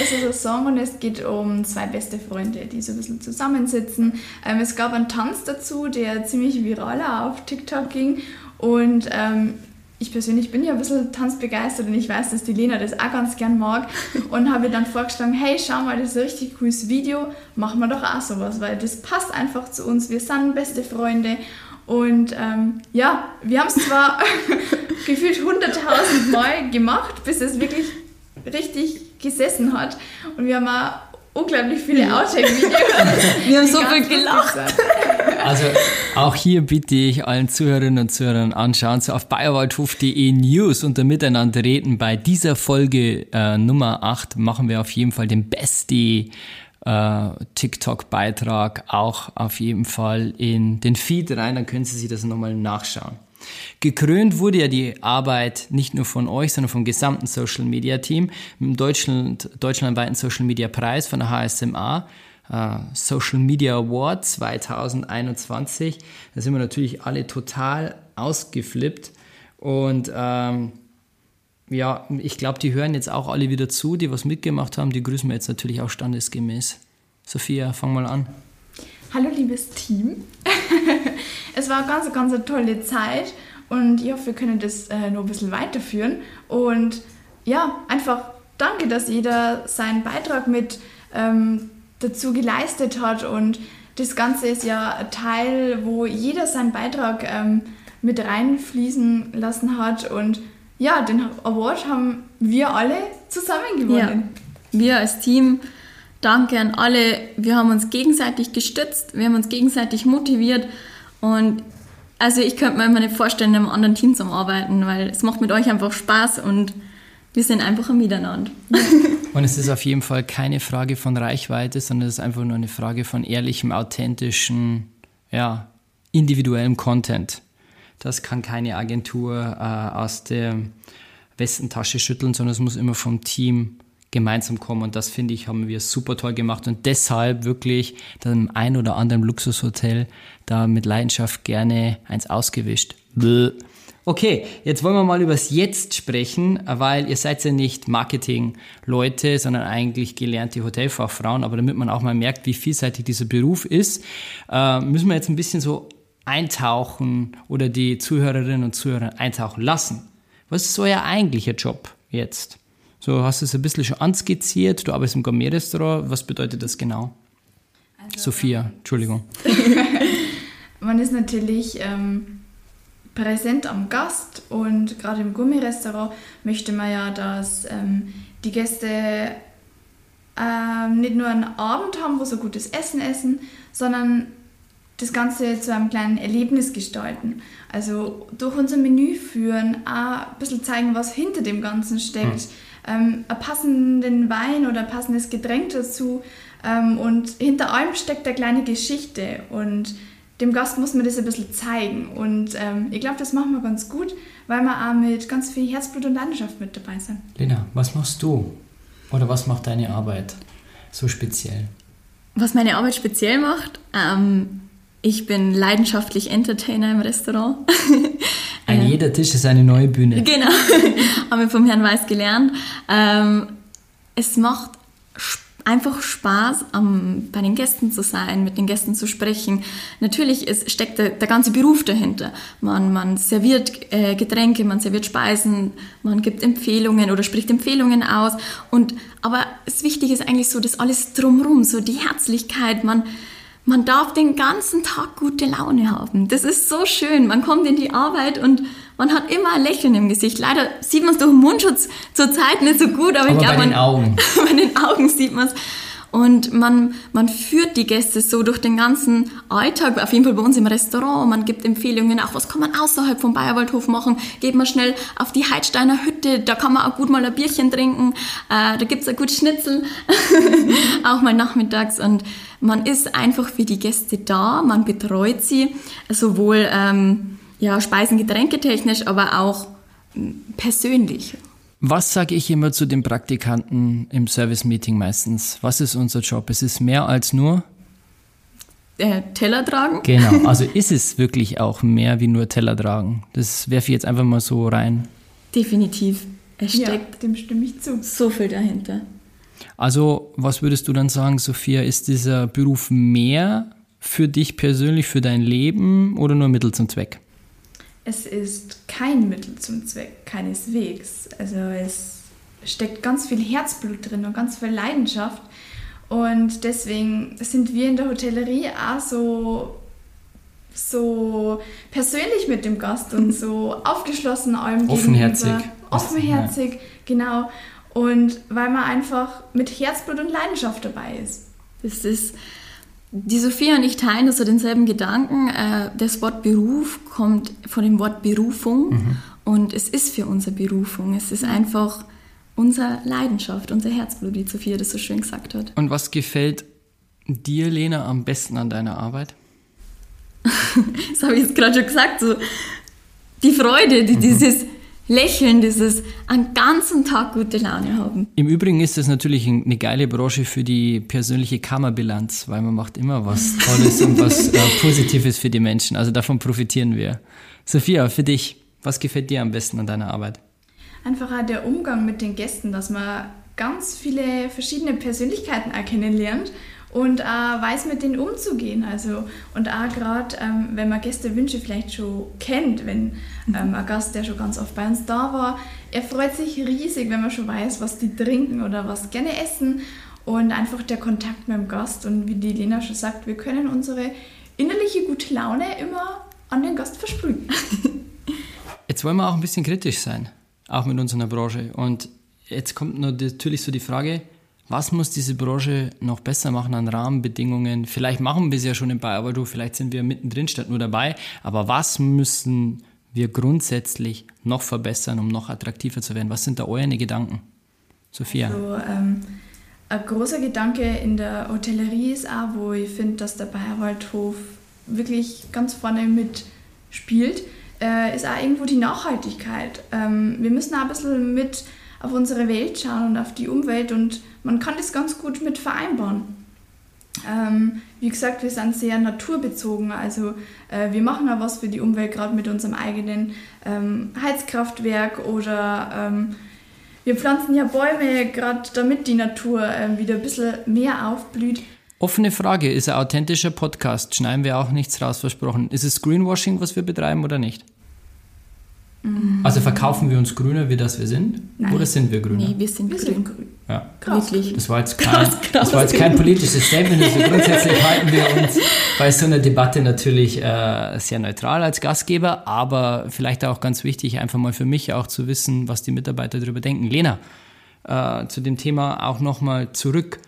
Es ist ein Song und es geht um zwei beste Freunde, die so ein bisschen zusammensitzen. Ähm, es gab einen Tanz dazu, der ziemlich viral auf TikTok ging. Und ähm, ich persönlich bin ja ein bisschen tanzbegeistert und ich weiß, dass die Lena das auch ganz gern mag. Und habe dann vorgeschlagen, hey, schau mal, das ist ein richtig cooles Video, machen wir doch auch sowas, weil das passt einfach zu uns. Wir sind beste Freunde und ähm, ja, wir haben es zwar gefühlt 100.000 Mal gemacht, bis es wirklich richtig gesessen hat. Und wir haben auch unglaublich viele Outtake-Videos. wir haben so viel gelacht. Also auch hier bitte ich allen Zuhörerinnen und Zuhörern anschauen, so auf bayerwaldhof.de News unter Miteinander reden. Bei dieser Folge äh, Nummer 8 machen wir auf jeden Fall den Bestie äh, TikTok-Beitrag auch auf jeden Fall in den Feed rein, dann können Sie sich das nochmal nachschauen. Gekrönt wurde ja die Arbeit nicht nur von euch, sondern vom gesamten Social Media Team mit dem Deutschland, deutschlandweiten Social Media Preis von der HSMA. Uh, Social Media Award 2021. Da sind wir natürlich alle total ausgeflippt. Und ähm, ja, ich glaube, die hören jetzt auch alle wieder zu, die was mitgemacht haben. Die grüßen wir jetzt natürlich auch standesgemäß. Sophia, fang mal an. Hallo, liebes Team. es war eine ganz, ganz eine tolle Zeit und ich hoffe, wir können das äh, noch ein bisschen weiterführen. Und ja, einfach danke, dass jeder seinen Beitrag mit ähm, dazu geleistet hat. Und das Ganze ist ja ein Teil, wo jeder seinen Beitrag ähm, mit reinfließen lassen hat. Und ja, den Award haben wir alle zusammen gewonnen. Ja. Wir als Team, danke an alle. Wir haben uns gegenseitig gestützt, wir haben uns gegenseitig motiviert und also ich könnte mir immer nicht vorstellen, in einem anderen Team zu arbeiten, weil es macht mit euch einfach Spaß und wir sind einfach ein Miteinander. Und es ist auf jeden Fall keine Frage von Reichweite, sondern es ist einfach nur eine Frage von ehrlichem, authentischen, ja, individuellem Content. Das kann keine Agentur äh, aus der Westentasche schütteln, sondern es muss immer vom Team gemeinsam kommen. Und das finde ich, haben wir super toll gemacht. Und deshalb wirklich dann ein oder anderen Luxushotel da mit Leidenschaft gerne eins ausgewischt. Okay, jetzt wollen wir mal über das Jetzt sprechen, weil ihr seid ja nicht Marketing-Leute, sondern eigentlich gelernte Hotelfachfrauen. Aber damit man auch mal merkt, wie vielseitig dieser Beruf ist, äh, müssen wir jetzt ein bisschen so eintauchen oder die Zuhörerinnen und Zuhörer eintauchen lassen. Was ist euer eigentlicher Job jetzt? So, hast du es ein bisschen schon anskizziert, du arbeitest im Gourmet-Restaurant, was bedeutet das genau? Also, Sophia, Entschuldigung. man ist natürlich ähm, präsent am Gast und gerade im Gourmet-Restaurant möchte man ja, dass ähm, die Gäste ähm, nicht nur einen Abend haben, wo sie gutes Essen essen, sondern das Ganze zu einem kleinen Erlebnis gestalten. Also durch unser Menü führen, auch ein bisschen zeigen, was hinter dem Ganzen steckt. Mhm. Ähm, einen passenden Wein oder ein passendes Getränk dazu. Ähm, und hinter allem steckt eine kleine Geschichte. Und dem Gast muss man das ein bisschen zeigen. Und ähm, ich glaube, das machen wir ganz gut, weil wir auch mit ganz viel Herzblut und Leidenschaft mit dabei sind. Lena, was machst du? Oder was macht deine Arbeit so speziell? Was meine Arbeit speziell macht? Ähm, ich bin leidenschaftlich Entertainer im Restaurant. Ein jeder Tisch ist eine neue Bühne. Genau, haben wir vom Herrn Weiß gelernt. Ähm, es macht einfach Spaß, um, bei den Gästen zu sein, mit den Gästen zu sprechen. Natürlich ist, steckt der, der ganze Beruf dahinter. Man, man serviert äh, Getränke, man serviert Speisen, man gibt Empfehlungen oder spricht Empfehlungen aus. Und, aber das Wichtige ist eigentlich so das alles drumherum, so die Herzlichkeit. Man, man darf den ganzen Tag gute Laune haben. Das ist so schön. Man kommt in die Arbeit und man hat immer ein Lächeln im Gesicht. Leider sieht man es durch den Mundschutz zurzeit nicht so gut, aber, aber ich glaube, bei den Augen. bei den Augen sieht man es. Und man, man führt die Gäste so durch den ganzen Alltag, auf jeden Fall bei uns im Restaurant. Man gibt Empfehlungen, auch was kann man außerhalb vom Bayerwaldhof machen. Geht man schnell auf die Heidsteiner Hütte, da kann man auch gut mal ein Bierchen trinken. Äh, da gibt's ein gut Schnitzel, auch mal nachmittags. Und man ist einfach für die Gäste da, man betreut sie, sowohl ähm, ja, Speisen, Getränke aber auch persönlich. Was sage ich immer zu den Praktikanten im Service-Meeting meistens? Was ist unser Job? Es ist mehr als nur äh, Teller tragen. Genau, also ist es wirklich auch mehr wie nur Teller tragen. Das werfe ich jetzt einfach mal so rein. Definitiv. Es steckt ja, dem stimme ich zu. so viel dahinter. Also, was würdest du dann sagen, Sophia? Ist dieser Beruf mehr für dich persönlich, für dein Leben oder nur Mittel zum Zweck? Es ist kein Mittel zum Zweck, keineswegs. Also es steckt ganz viel Herzblut drin und ganz viel Leidenschaft. Und deswegen sind wir in der Hotellerie auch so, so persönlich mit dem Gast und so aufgeschlossen allem Offenherzig. Offenherzig, ja. genau. Und weil man einfach mit Herzblut und Leidenschaft dabei ist. Das ist die Sophia und ich teilen also denselben Gedanken. Äh, das Wort Beruf kommt von dem Wort Berufung mhm. und es ist für unsere Berufung. Es ist einfach unsere Leidenschaft, unser Herzblut, wie Sophia das so schön gesagt hat. Und was gefällt dir, Lena, am besten an deiner Arbeit? das habe ich jetzt gerade schon gesagt. So die Freude, die, mhm. dieses lächeln, dieses einen ganzen Tag gute Laune haben. Im Übrigen ist das natürlich eine geile Branche für die persönliche Kammerbilanz, weil man macht immer was Tolles und was äh, Positives für die Menschen. Also davon profitieren wir. Sophia, für dich, was gefällt dir am besten an deiner Arbeit? Einfach auch der Umgang mit den Gästen, dass man ganz viele verschiedene Persönlichkeiten erkennen lernt und auch weiß, mit denen umzugehen. Also, und auch gerade, ähm, wenn man Gästewünsche vielleicht schon kennt, wenn ähm, ein Gast, der schon ganz oft bei uns da war, er freut sich riesig, wenn man schon weiß, was die trinken oder was gerne essen. Und einfach der Kontakt mit dem Gast und wie die Lena schon sagt, wir können unsere innerliche gute Laune immer an den Gast versprühen. Jetzt wollen wir auch ein bisschen kritisch sein, auch mit unserer Branche. Und jetzt kommt natürlich so die Frage, was muss diese Branche noch besser machen an Rahmenbedingungen? Vielleicht machen wir es ja schon im Bayerwald, vielleicht sind wir mittendrin statt nur dabei. Aber was müssen wir grundsätzlich noch verbessern, um noch attraktiver zu werden? Was sind da eure Gedanken? Sophia? Also, ähm, ein großer Gedanke in der Hotellerie ist auch, wo ich finde, dass der Bayerwaldhof wirklich ganz vorne mitspielt, äh, ist auch irgendwo die Nachhaltigkeit. Ähm, wir müssen auch ein bisschen mit auf unsere Welt schauen und auf die Umwelt und man kann das ganz gut mit vereinbaren. Ähm, wie gesagt, wir sind sehr naturbezogen, also äh, wir machen auch was für die Umwelt, gerade mit unserem eigenen ähm, Heizkraftwerk oder ähm, wir pflanzen ja Bäume, gerade damit die Natur äh, wieder ein bisschen mehr aufblüht. Offene Frage, ist ein authentischer Podcast, schneiden wir auch nichts raus versprochen. Ist es Greenwashing, was wir betreiben oder nicht? Mhm. Also verkaufen wir uns grüner, wie das wir sind? Nein. Oder sind wir grüner? Nee, wir sind wir grün. Sind grün. Ja. Wirklich. Das war jetzt kein, krass, krass das war jetzt kein politisches Statement. Also grundsätzlich halten wir uns bei so einer Debatte natürlich äh, sehr neutral als Gastgeber, aber vielleicht auch ganz wichtig, einfach mal für mich auch zu wissen, was die Mitarbeiter darüber denken. Lena, äh, zu dem Thema auch nochmal zurück.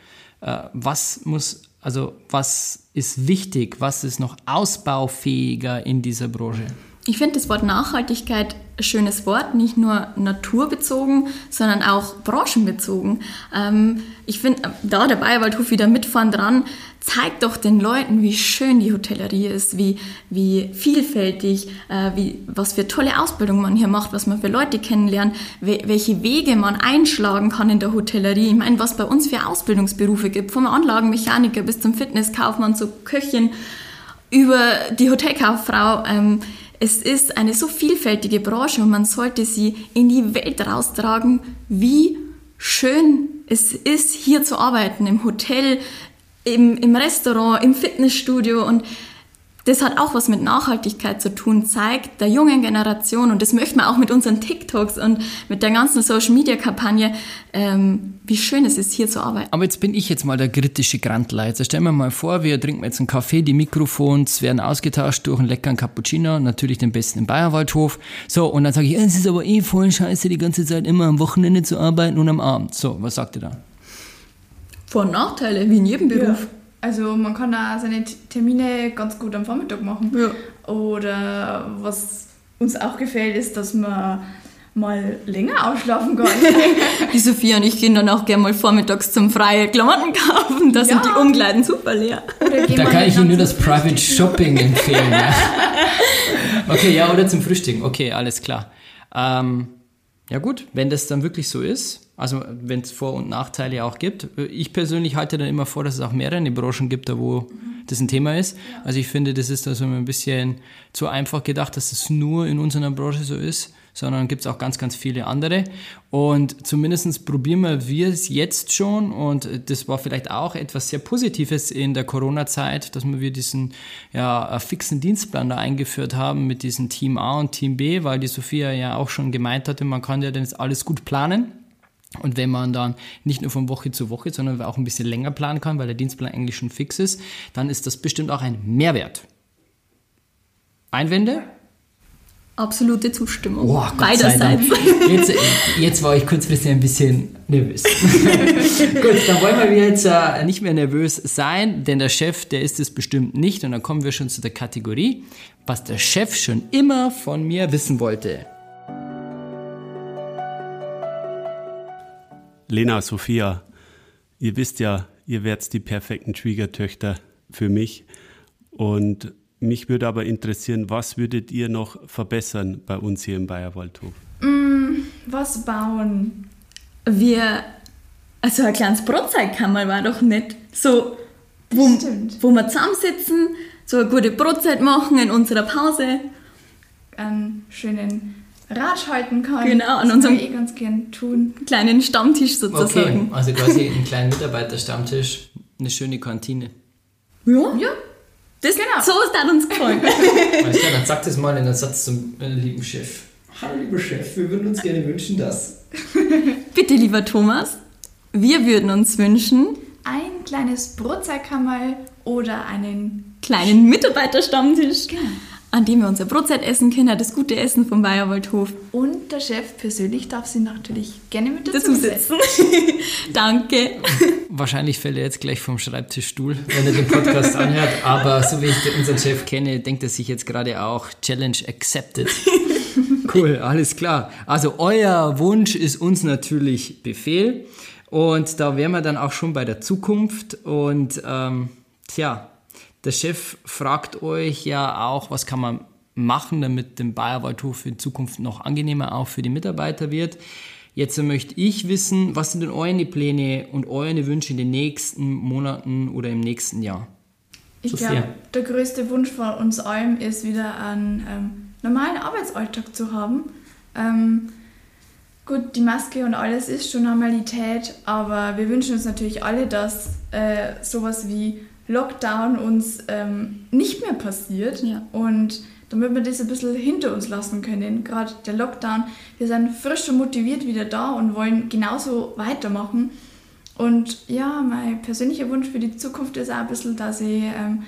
Äh, was muss, also was ist wichtig, was ist noch ausbaufähiger in dieser Branche? Ich finde das Wort Nachhaltigkeit ein schönes Wort, nicht nur naturbezogen, sondern auch branchenbezogen. Ähm, ich finde, da der Bayerwaldhof wieder mitfahren dran, zeigt doch den Leuten, wie schön die Hotellerie ist, wie, wie vielfältig, äh, wie, was für tolle Ausbildung man hier macht, was man für Leute kennenlernt, we welche Wege man einschlagen kann in der Hotellerie. Ich meine, was bei uns für Ausbildungsberufe gibt, vom Anlagenmechaniker bis zum Fitnesskaufmann, zur Köchin, über die Hotelkauffrau. Ähm, es ist eine so vielfältige Branche und man sollte sie in die Welt raustragen, wie schön es ist hier zu arbeiten, im Hotel, im, im Restaurant, im Fitnessstudio und das hat auch was mit Nachhaltigkeit zu tun, zeigt der jungen Generation, und das möchten wir auch mit unseren TikToks und mit der ganzen Social-Media-Kampagne, ähm, wie schön es ist, hier zu arbeiten. Aber jetzt bin ich jetzt mal der kritische Grandleiter. Stellen wir mal vor, wir trinken jetzt einen Kaffee, die Mikrofons werden ausgetauscht durch einen leckeren Cappuccino, natürlich den besten im Bayerwaldhof. So, und dann sage ich, es ist aber eh voll scheiße, die ganze Zeit immer am Wochenende zu arbeiten und am Abend. So, was sagt ihr da? Vor- und Nachteile, wie in jedem Beruf. Ja. Also man kann da seine Termine ganz gut am Vormittag machen. Ja. Oder was uns auch gefällt, ist, dass man mal länger ausschlafen kann. die Sophia und ich gehen dann auch gerne mal vormittags zum freien Klamotten kaufen. Da ja. sind die Umkleiden super leer. Da kann ich Ihnen nur das Private Shopping empfehlen. Ja. Okay, ja, oder zum Frühstücken. Okay, alles klar. Ähm, ja gut, wenn das dann wirklich so ist, also wenn es Vor- und Nachteile auch gibt. Ich persönlich halte dann immer vor, dass es auch mehrere Branchen gibt, da wo mhm. das ein Thema ist. Also ich finde, das ist also ein bisschen zu einfach gedacht, dass es nur in unserer Branche so ist, sondern gibt es auch ganz, ganz viele andere. Und zumindest probieren wir es jetzt schon und das war vielleicht auch etwas sehr Positives in der Corona-Zeit, dass wir diesen ja, fixen Dienstplan da eingeführt haben mit diesem Team A und Team B, weil die Sophia ja auch schon gemeint hatte, man kann ja dann alles gut planen. Und wenn man dann nicht nur von Woche zu Woche, sondern auch ein bisschen länger planen kann, weil der Dienstplan eigentlich schon fix ist, dann ist das bestimmt auch ein Mehrwert. Einwände? Absolute Zustimmung. Oh, Beiderseits. Jetzt, jetzt war ich kurzfristig ein bisschen nervös. Gut, dann wollen wir jetzt äh, nicht mehr nervös sein, denn der Chef, der ist es bestimmt nicht. Und dann kommen wir schon zu der Kategorie, was der Chef schon immer von mir wissen wollte. Lena, Sophia, ihr wisst ja, ihr werdet die perfekten Schwiegertöchter für mich. Und mich würde aber interessieren, was würdet ihr noch verbessern bei uns hier im Bayerwaldhof? Mm, was bauen? Wir, also ein kleines Brotzeitkammer war doch nicht so, wo, wo wir zusammensitzen, so eine gute Brotzeit machen in unserer Pause. Einen schönen Ratsch halten kann. Genau, an unserem eh ganz gern tun. kleinen Stammtisch sozusagen. Okay, also quasi einen kleinen Mitarbeiterstammtisch, eine schöne Kantine. Ja. Ja. Das, genau. So ist das uns gefallen. Alles klar, dann sag das mal in einem Satz zum äh, lieben Chef. Hallo lieber Chef, wir würden uns gerne wünschen, dass... Bitte, lieber Thomas, wir würden uns wünschen... Ein kleines Brotzeitkammerl oder einen... Kleinen Mitarbeiterstammtisch. Genau an dem wir unser Brotzeit essen können, das gute Essen vom Bayerwaldhof. Und der Chef persönlich darf sie natürlich gerne mit dazu, dazu sitzen. Danke. Wahrscheinlich fällt er jetzt gleich vom Schreibtischstuhl, wenn er den Podcast anhört. Aber so wie ich unseren Chef kenne, denkt er sich jetzt gerade auch Challenge accepted. Cool, alles klar. Also euer Wunsch ist uns natürlich Befehl. Und da wären wir dann auch schon bei der Zukunft. Und ähm, tja, der Chef fragt euch ja auch, was kann man machen, damit dem Bayerwaldhof in Zukunft noch angenehmer auch für die Mitarbeiter wird. Jetzt möchte ich wissen, was sind denn eure Pläne und eure Wünsche in den nächsten Monaten oder im nächsten Jahr? Ich glaube, der größte Wunsch von uns allen ist wieder einen ähm, normalen Arbeitsalltag zu haben. Ähm, gut, die Maske und alles ist schon Normalität, aber wir wünschen uns natürlich alle, dass äh, sowas wie Lockdown uns ähm, nicht mehr passiert. Ja. Und damit wir das ein bisschen hinter uns lassen können, gerade der Lockdown, wir sind frisch und motiviert wieder da und wollen genauso weitermachen. Und ja, mein persönlicher Wunsch für die Zukunft ist auch ein bisschen, dass ich ähm,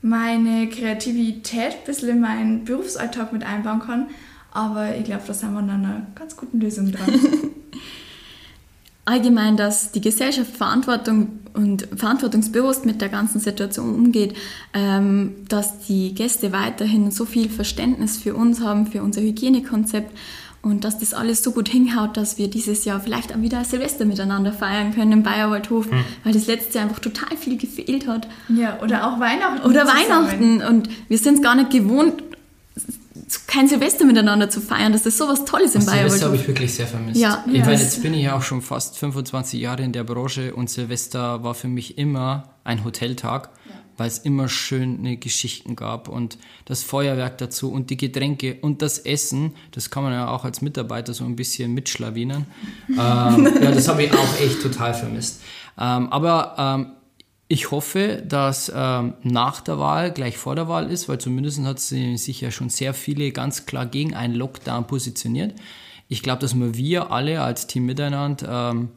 meine Kreativität ein bisschen in meinen Berufsalltag mit einbauen kann. Aber ich glaube, da sind wir an einer ganz guten Lösung dran. allgemein, dass die Gesellschaft Verantwortung und verantwortungsbewusst mit der ganzen Situation umgeht, ähm, dass die Gäste weiterhin so viel Verständnis für uns haben, für unser Hygienekonzept und dass das alles so gut hinhaut, dass wir dieses Jahr vielleicht auch wieder Silvester miteinander feiern können im Bayerwaldhof, mhm. weil das letzte Jahr einfach total viel gefehlt hat. Ja, oder auch Weihnachten. Oder zusammen. Weihnachten und wir sind es gar nicht gewohnt, kein Silvester miteinander zu feiern. Das ist sowas Tolles im Bayern. Silvester habe ich wirklich sehr vermisst. Ja, ich ja. meine, jetzt bin ich ja auch schon fast 25 Jahre in der Branche und Silvester war für mich immer ein Hoteltag. Ja. weil es immer schöne Geschichten gab und das Feuerwerk dazu und die Getränke und das Essen, das kann man ja auch als Mitarbeiter so ein bisschen mitschlawinern. ähm, ja, das habe ich auch echt total vermisst. Ähm, aber ähm, ich hoffe, dass ähm, nach der Wahl gleich vor der Wahl ist, weil zumindest hat sie sich ja schon sehr viele ganz klar gegen einen Lockdown positioniert. Ich glaube, dass wir alle als Team Miteinander ähm,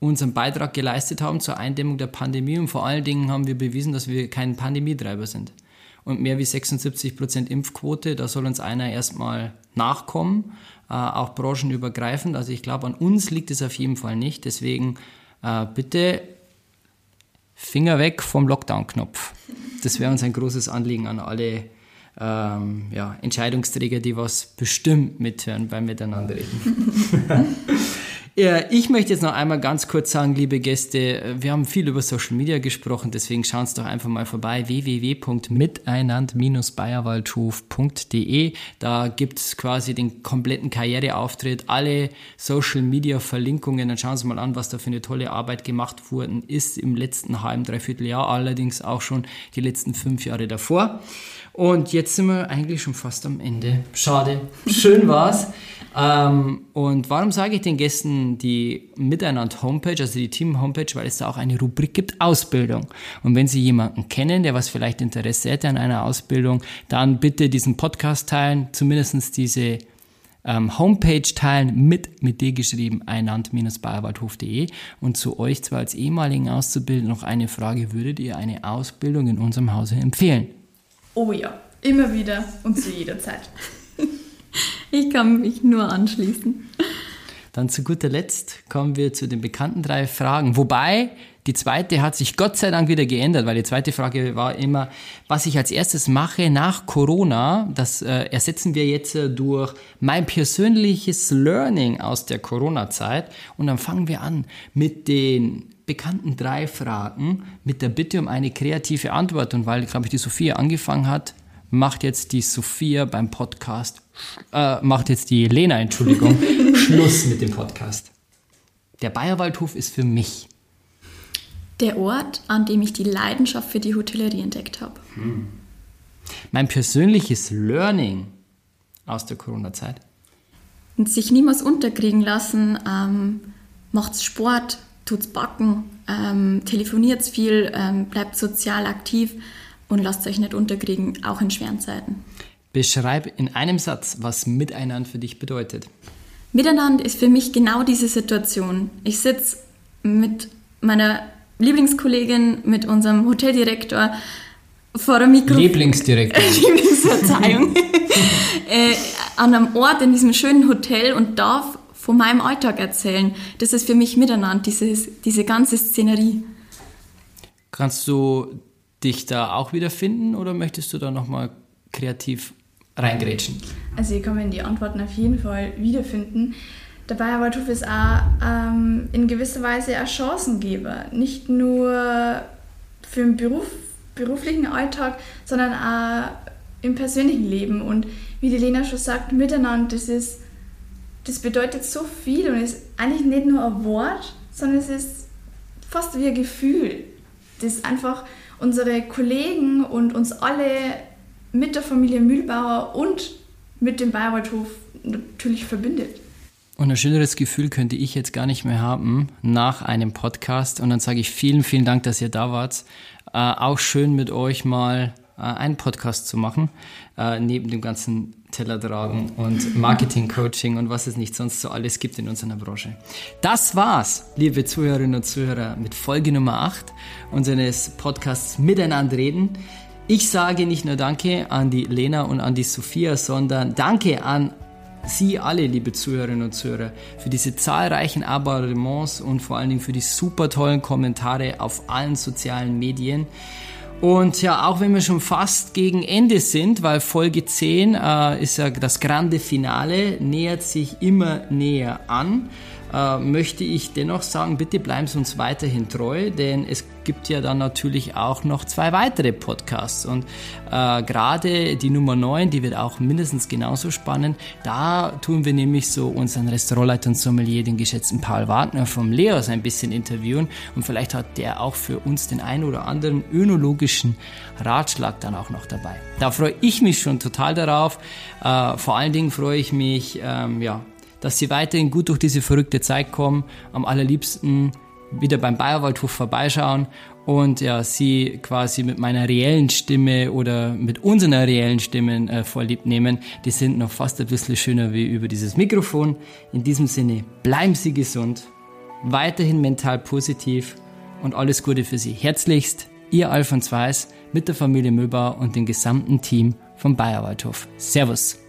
unseren Beitrag geleistet haben zur Eindämmung der Pandemie und vor allen Dingen haben wir bewiesen, dass wir kein Pandemietreiber sind. Und mehr wie 76 Prozent Impfquote, da soll uns einer erstmal nachkommen, äh, auch branchenübergreifend. Also ich glaube, an uns liegt es auf jeden Fall nicht. Deswegen äh, bitte Finger weg vom Lockdown-Knopf. Das wäre uns ein großes Anliegen an alle ähm, ja, Entscheidungsträger, die was bestimmt mithören beim Miteinanderreden. Ja, ich möchte jetzt noch einmal ganz kurz sagen, liebe Gäste, wir haben viel über Social Media gesprochen, deswegen schauen Sie doch einfach mal vorbei, www.miteinand-bayerwaldhof.de. Da gibt es quasi den kompletten Karriereauftritt, alle Social Media Verlinkungen, dann schauen Sie mal an, was da für eine tolle Arbeit gemacht worden ist im letzten halben, dreiviertel Jahr, allerdings auch schon die letzten fünf Jahre davor. Und jetzt sind wir eigentlich schon fast am Ende. Schade. Schön war's. Ähm, und warum sage ich den Gästen die Miteinander-Homepage, also die Team-Homepage, weil es da auch eine Rubrik gibt, Ausbildung. Und wenn Sie jemanden kennen, der was vielleicht Interesse hätte an einer Ausbildung, dann bitte diesen Podcast teilen, zumindest diese ähm, Homepage teilen mit, mit D geschrieben, einand-bayerwaldhof.de. Und zu euch zwar als ehemaligen Auszubildenden noch eine Frage, würdet ihr eine Ausbildung in unserem Hause empfehlen? Oh ja, immer wieder und zu jeder Zeit. Ich kann mich nur anschließen. Dann zu guter Letzt kommen wir zu den bekannten drei Fragen. Wobei die zweite hat sich Gott sei Dank wieder geändert, weil die zweite Frage war immer, was ich als erstes mache nach Corona. Das äh, ersetzen wir jetzt äh, durch mein persönliches Learning aus der Corona-Zeit. Und dann fangen wir an mit den bekannten drei Fragen mit der Bitte um eine kreative Antwort. Und weil, glaube ich, die Sophia angefangen hat, macht jetzt die Sophia beim Podcast, äh, macht jetzt die Lena, Entschuldigung, Schluss mit dem Podcast. Der Bayerwaldhof ist für mich der Ort, an dem ich die Leidenschaft für die Hotellerie entdeckt habe. Hm. Mein persönliches Learning aus der Corona-Zeit. Und sich niemals unterkriegen lassen, ähm, macht's Sport, tut's backen, ähm, telefoniert viel, ähm, bleibt sozial aktiv und lasst euch nicht unterkriegen, auch in schweren Zeiten. Beschreib in einem Satz, was Miteinander für dich bedeutet. Miteinander ist für mich genau diese Situation. Ich sitze mit meiner Lieblingskollegin, mit unserem Hoteldirektor vor der Mikro... Lieblingsdirektor. Lieblingsverzeihung. äh, an einem Ort in diesem schönen Hotel und darf von meinem Alltag erzählen. Das ist für mich Miteinander, dieses, diese ganze Szenerie. Kannst du dich da auch wiederfinden oder möchtest du da nochmal kreativ reingrätschen? Also ich kann mir die Antworten auf jeden Fall wiederfinden. Dabei aber tut es auch ähm, in gewisser Weise ein Chancengeber. Nicht nur für den Beruf, beruflichen Alltag, sondern auch im persönlichen Leben. Und wie die Lena schon sagt, miteinander, das, ist, das bedeutet so viel und ist eigentlich nicht nur ein Wort, sondern es ist fast wie ein Gefühl. Das einfach unsere Kollegen und uns alle mit der Familie Mühlbauer und mit dem Bayerwaldhof natürlich verbindet. Und ein schöneres Gefühl könnte ich jetzt gar nicht mehr haben nach einem Podcast. Und dann sage ich vielen, vielen Dank, dass ihr da wart. Äh, auch schön mit euch mal einen Podcast zu machen, äh, neben dem ganzen Teller tragen und Marketing-Coaching und was es nicht sonst so alles gibt in unserer Branche. Das war's, liebe Zuhörerinnen und Zuhörer, mit Folge Nummer 8 unseres Podcasts Miteinander reden. Ich sage nicht nur Danke an die Lena und an die Sophia, sondern Danke an Sie alle, liebe Zuhörerinnen und Zuhörer, für diese zahlreichen Abonnements und vor allen Dingen für die super tollen Kommentare auf allen sozialen Medien. Und ja, auch wenn wir schon fast gegen Ende sind, weil Folge 10 äh, ist ja das grande Finale, nähert sich immer näher an. Äh, möchte ich dennoch sagen, bitte bleiben Sie uns weiterhin treu, denn es gibt ja dann natürlich auch noch zwei weitere Podcasts und äh, gerade die Nummer 9, die wird auch mindestens genauso spannend. Da tun wir nämlich so unseren Restaurantleiter und Sommelier, den geschätzten Paul Wagner vom Leos ein bisschen interviewen und vielleicht hat der auch für uns den ein oder anderen önologischen Ratschlag dann auch noch dabei. Da freue ich mich schon total darauf. Äh, vor allen Dingen freue ich mich, ähm, ja, dass sie weiterhin gut durch diese verrückte Zeit kommen. Am allerliebsten wieder beim Bayerwaldhof vorbeischauen und ja, sie quasi mit meiner reellen Stimme oder mit unseren reellen Stimmen äh, vorlieb nehmen. Die sind noch fast ein bisschen schöner wie über dieses Mikrofon. In diesem Sinne, bleiben Sie gesund, weiterhin mental positiv und alles Gute für Sie. Herzlichst, Ihr Alfons Weiß mit der Familie Möbauer und dem gesamten Team vom Bayerwaldhof. Servus!